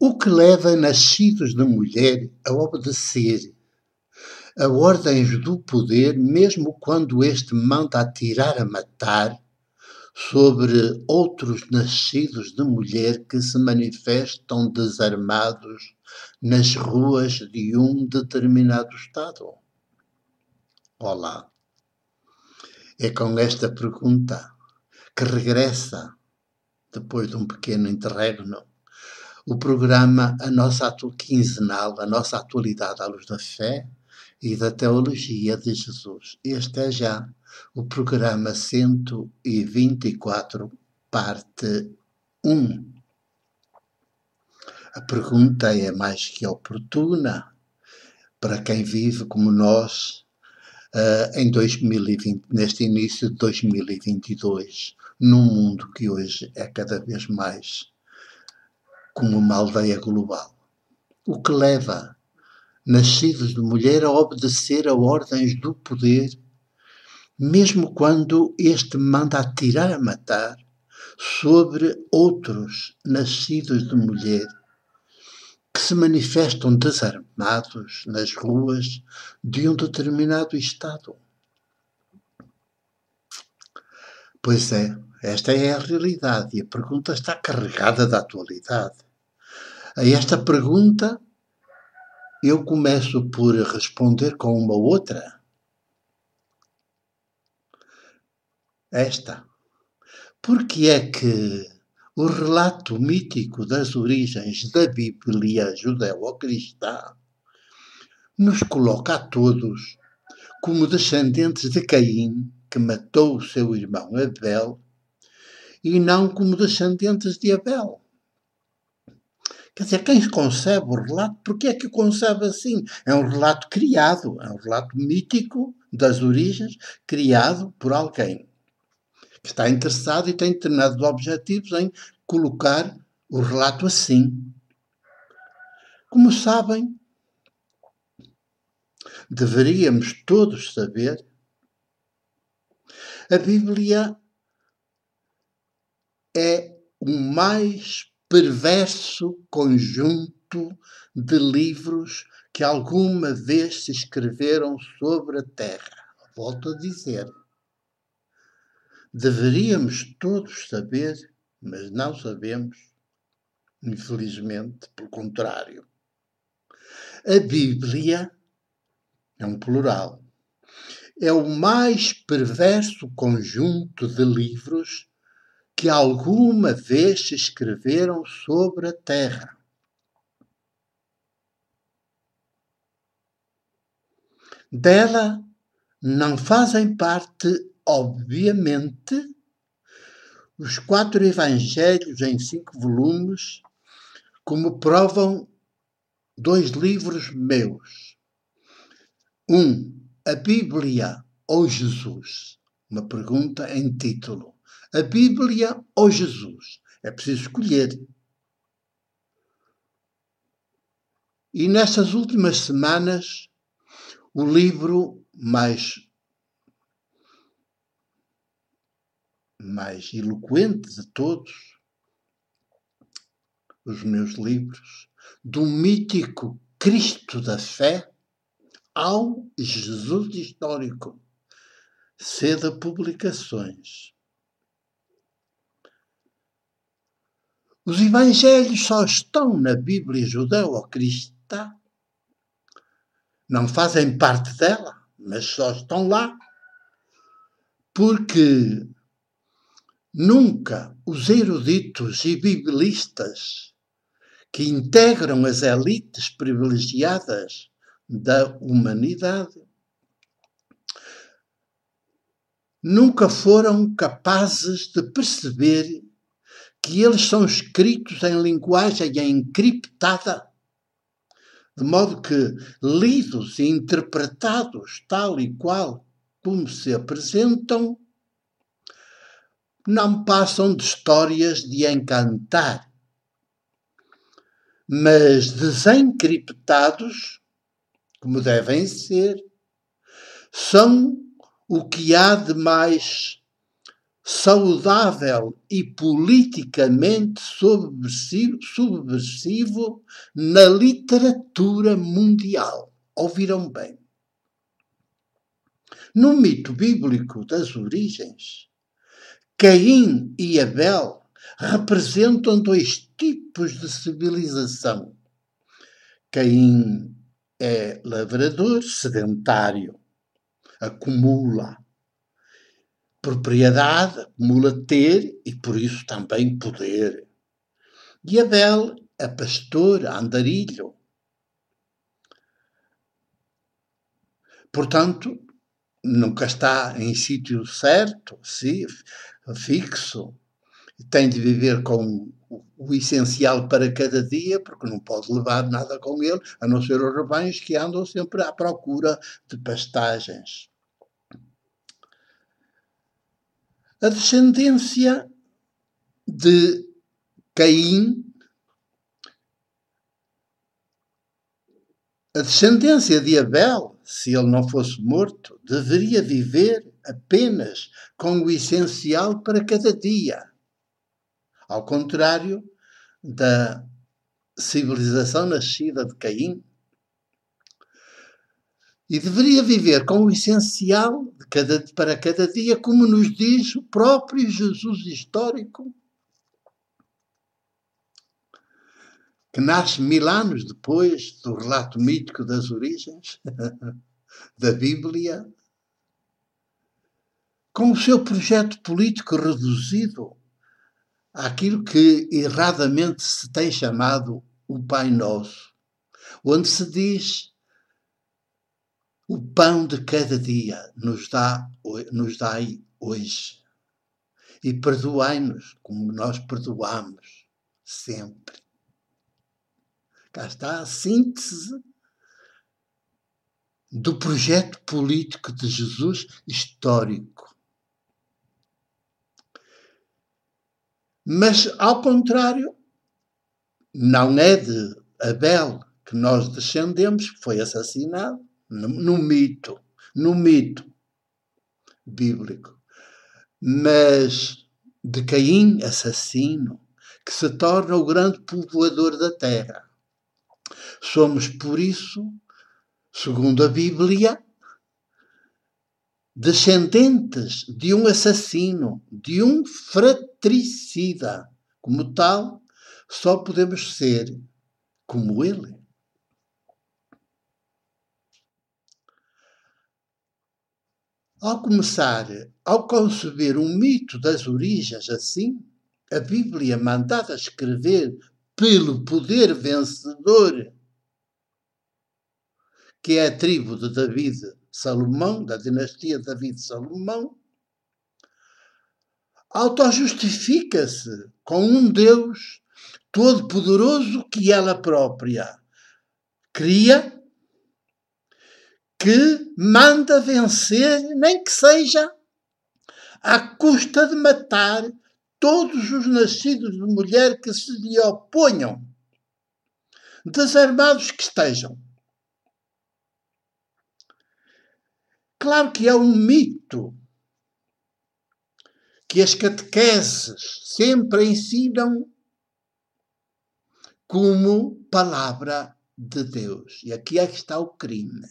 O que leva nascidos de mulher a obedecer a ordens do poder, mesmo quando este manda atirar a matar sobre outros nascidos de mulher que se manifestam desarmados nas ruas de um determinado Estado? Olá. É com esta pergunta que regressa, depois de um pequeno interregno, o programa A Nossa Quinzenal, A Nossa Atualidade à Luz da Fé e da Teologia de Jesus. Este é já o programa 124, parte 1. A pergunta é mais que oportuna para quem vive como nós uh, em 2020, neste início de 2022, num mundo que hoje é cada vez mais como uma aldeia global. O que leva nascidos de mulher a obedecer a ordens do poder, mesmo quando este manda atirar a matar sobre outros nascidos de mulher que se manifestam desarmados nas ruas de um determinado Estado. Pois é, esta é a realidade e a pergunta está carregada da atualidade. A esta pergunta, eu começo por responder com uma outra. Esta. Por que é que o relato mítico das origens da Bíblia judeu-cristã nos coloca a todos como descendentes de Caim, que matou o seu irmão Abel, e não como descendentes de Abel Quer dizer, quem concebe o relato, porque é que o concebe assim? É um relato criado, é um relato mítico das origens, criado por alguém que está interessado e tem determinados objetivos em colocar o relato assim. Como sabem, deveríamos todos saber, a Bíblia é o mais perverso conjunto de livros que alguma vez se escreveram sobre a Terra. Volto a dizer. Deveríamos todos saber, mas não sabemos, infelizmente, pelo contrário. A Bíblia é um plural. É o mais perverso conjunto de livros que alguma vez se escreveram sobre a terra. Dela não fazem parte, obviamente, os quatro evangelhos em cinco volumes, como provam dois livros meus. Um, a Bíblia ou Jesus? Uma pergunta em título a Bíblia ou Jesus. É preciso escolher. E nestas últimas semanas, o livro mais, mais eloquente de todos, os meus livros, do mítico Cristo da Fé ao Jesus histórico, Seda Publicações. Os evangelhos só estão na Bíblia judeu-cristã. Não fazem parte dela, mas só estão lá. Porque nunca os eruditos e biblistas que integram as elites privilegiadas da humanidade nunca foram capazes de perceber que eles são escritos em linguagem encriptada, de modo que, lidos e interpretados tal e qual como se apresentam, não passam de histórias de encantar, mas desencriptados, como devem ser, são o que há de mais saudável e politicamente subversivo, subversivo na literatura mundial. Ouviram bem? No mito bíblico das origens, Caim e Abel representam dois tipos de civilização. Caim é lavrador sedentário, acumula propriedade, acumula ter e por isso também poder. E Abel é pastor, andarilho. Portanto, nunca está em sítio certo, fixo. Tem de viver com o essencial para cada dia, porque não pode levar nada com ele, a não ser os rebanhos que andam sempre à procura de pastagens. A descendência de Caim, a descendência de Abel, se ele não fosse morto, deveria viver apenas com o essencial para cada dia. Ao contrário da civilização nascida de Caim, e deveria viver com o essencial cada, para cada dia, como nos diz o próprio Jesus histórico, que nasce mil anos depois do relato mítico das origens da Bíblia, com o seu projeto político reduzido àquilo que erradamente se tem chamado o Pai Nosso, onde se diz o pão de cada dia nos, dá, nos dai hoje. E perdoai-nos como nós perdoamos sempre. Cá está a síntese do projeto político de Jesus histórico. Mas, ao contrário, não é de Abel que nós descendemos, que foi assassinado, no, mito, no mito bíblico. Mas de Caim, assassino, que se torna o grande povoador da terra. Somos, por isso, segundo a Bíblia, descendentes de um assassino, de um fratricida. Como tal, só podemos ser como ele. Ao começar, ao conceber um mito das origens assim, a Bíblia mandada escrever pelo poder vencedor, que é a tribo de David Salomão, da dinastia David Salomão, auto-justifica-se com um Deus todo-poderoso que ela própria cria que manda vencer, nem que seja à custa de matar todos os nascidos de mulher que se lhe oponham, desarmados que estejam. Claro que é um mito que as catequeses sempre ensinam como palavra de Deus. E aqui é que está o crime.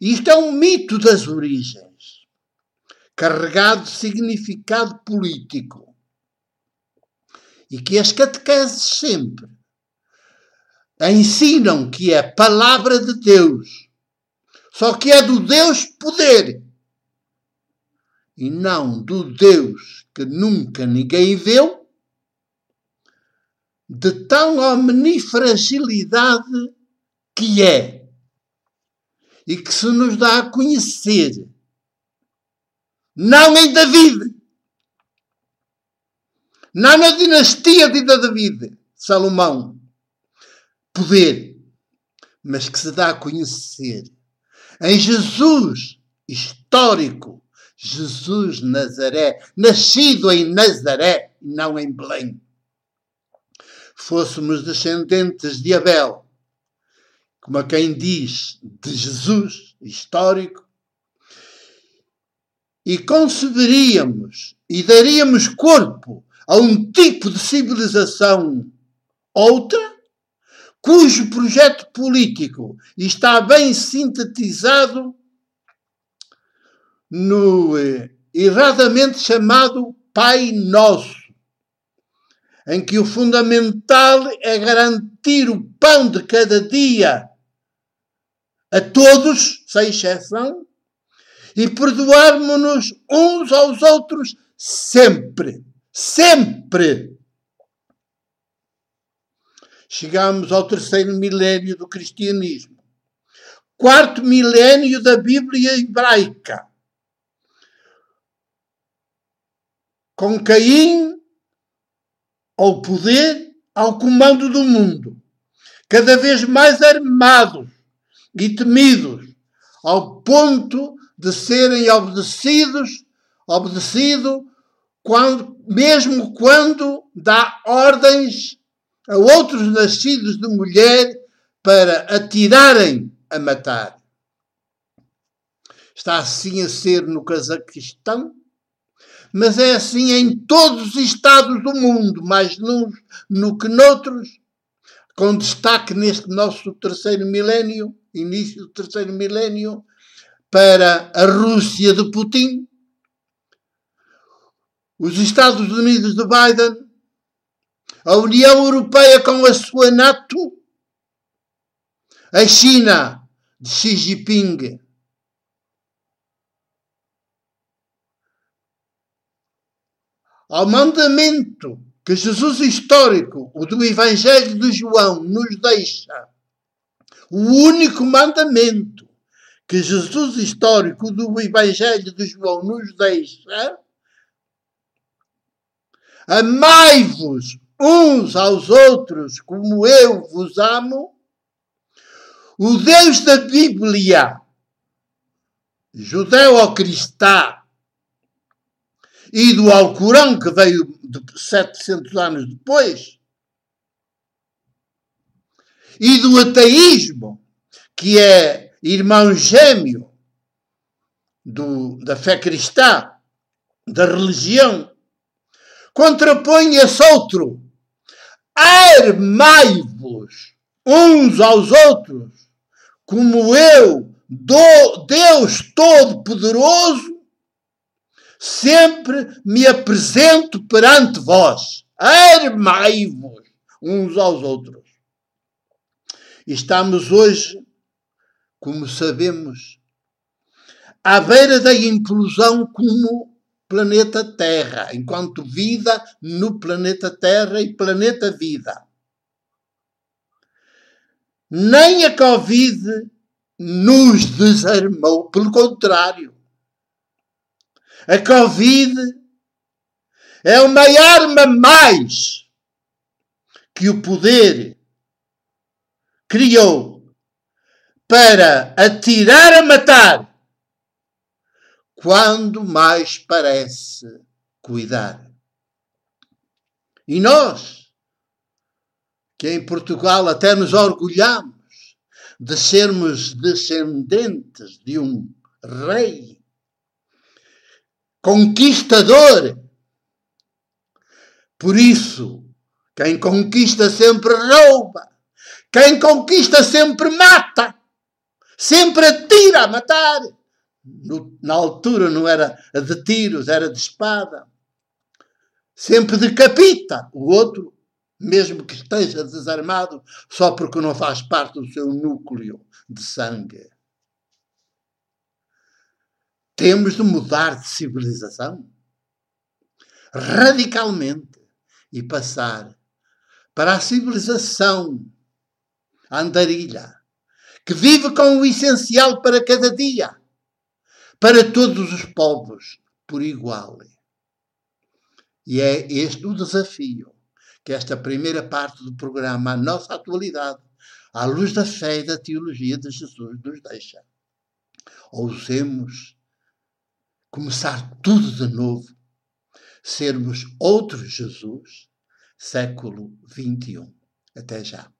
Isto é um mito das origens, carregado de significado político. E que as catequeses sempre ensinam que é palavra de Deus, só que é do Deus poder e não do Deus que nunca ninguém viu, de tão omnifragilidade que é e que se nos dá a conhecer. Não em David, não na dinastia de David, Salomão, poder, mas que se dá a conhecer em Jesus histórico, Jesus Nazaré, nascido em Nazaré, não em Belém. Fôssemos descendentes de Abel, como a quem diz, de Jesus histórico, e conceberíamos e daríamos corpo a um tipo de civilização outra, cujo projeto político está bem sintetizado no eh, erradamente chamado Pai Nosso, em que o fundamental é garantir o pão de cada dia a todos, sem exceção, e perdoarmos-nos uns aos outros sempre. Sempre! Chegamos ao terceiro milénio do cristianismo. Quarto milénio da Bíblia hebraica. Com Caim ao poder, ao comando do mundo. Cada vez mais armados e temidos, ao ponto de serem obedecidos, obedecido quando, mesmo quando dá ordens a outros nascidos de mulher para atirarem a matar. Está assim a ser no Cazaquistão, mas é assim em todos os estados do mundo, mais num no que noutros, com destaque neste nosso terceiro milénio, início do terceiro milénio, para a Rússia de Putin, os Estados Unidos de Biden, a União Europeia com a sua NATO, a China de Xi Jinping. Ao mandamento que Jesus histórico, o do Evangelho de João, nos deixa, o único mandamento que Jesus histórico do Evangelho de João nos deixa, amai-vos uns aos outros como eu vos amo, o Deus da Bíblia, judeu-cristã, e do Alcorão, que veio de 700 anos depois, e do ateísmo, que é irmão gêmeo do, da fé cristã, da religião, contrapõe esse outro. Armai-vos uns aos outros, como eu, do Deus Todo-Poderoso, sempre me apresento perante vós. Armai-vos uns aos outros. Estamos hoje como sabemos, à beira da implosão como planeta Terra, enquanto vida no planeta Terra e planeta vida. Nem a Covid nos desarmou, pelo contrário. A Covid é uma arma mais que o poder criou para atirar a matar, quando mais parece cuidar. E nós, que em Portugal até nos orgulhamos de sermos descendentes de um rei conquistador, por isso, quem conquista sempre rouba, quem conquista sempre mata sempre atira a matar. No, na altura não era de tiros, era de espada. Sempre decapita o outro, mesmo que esteja desarmado, só porque não faz parte do seu núcleo de sangue. Temos de mudar de civilização radicalmente e passar para a civilização andarilha que vive com o essencial para cada dia, para todos os povos, por igual. E é este o desafio que esta primeira parte do programa, a nossa atualidade, à luz da fé e da teologia de Jesus, nos deixa. Ousemos começar tudo de novo, sermos outro Jesus, século XXI. Até já.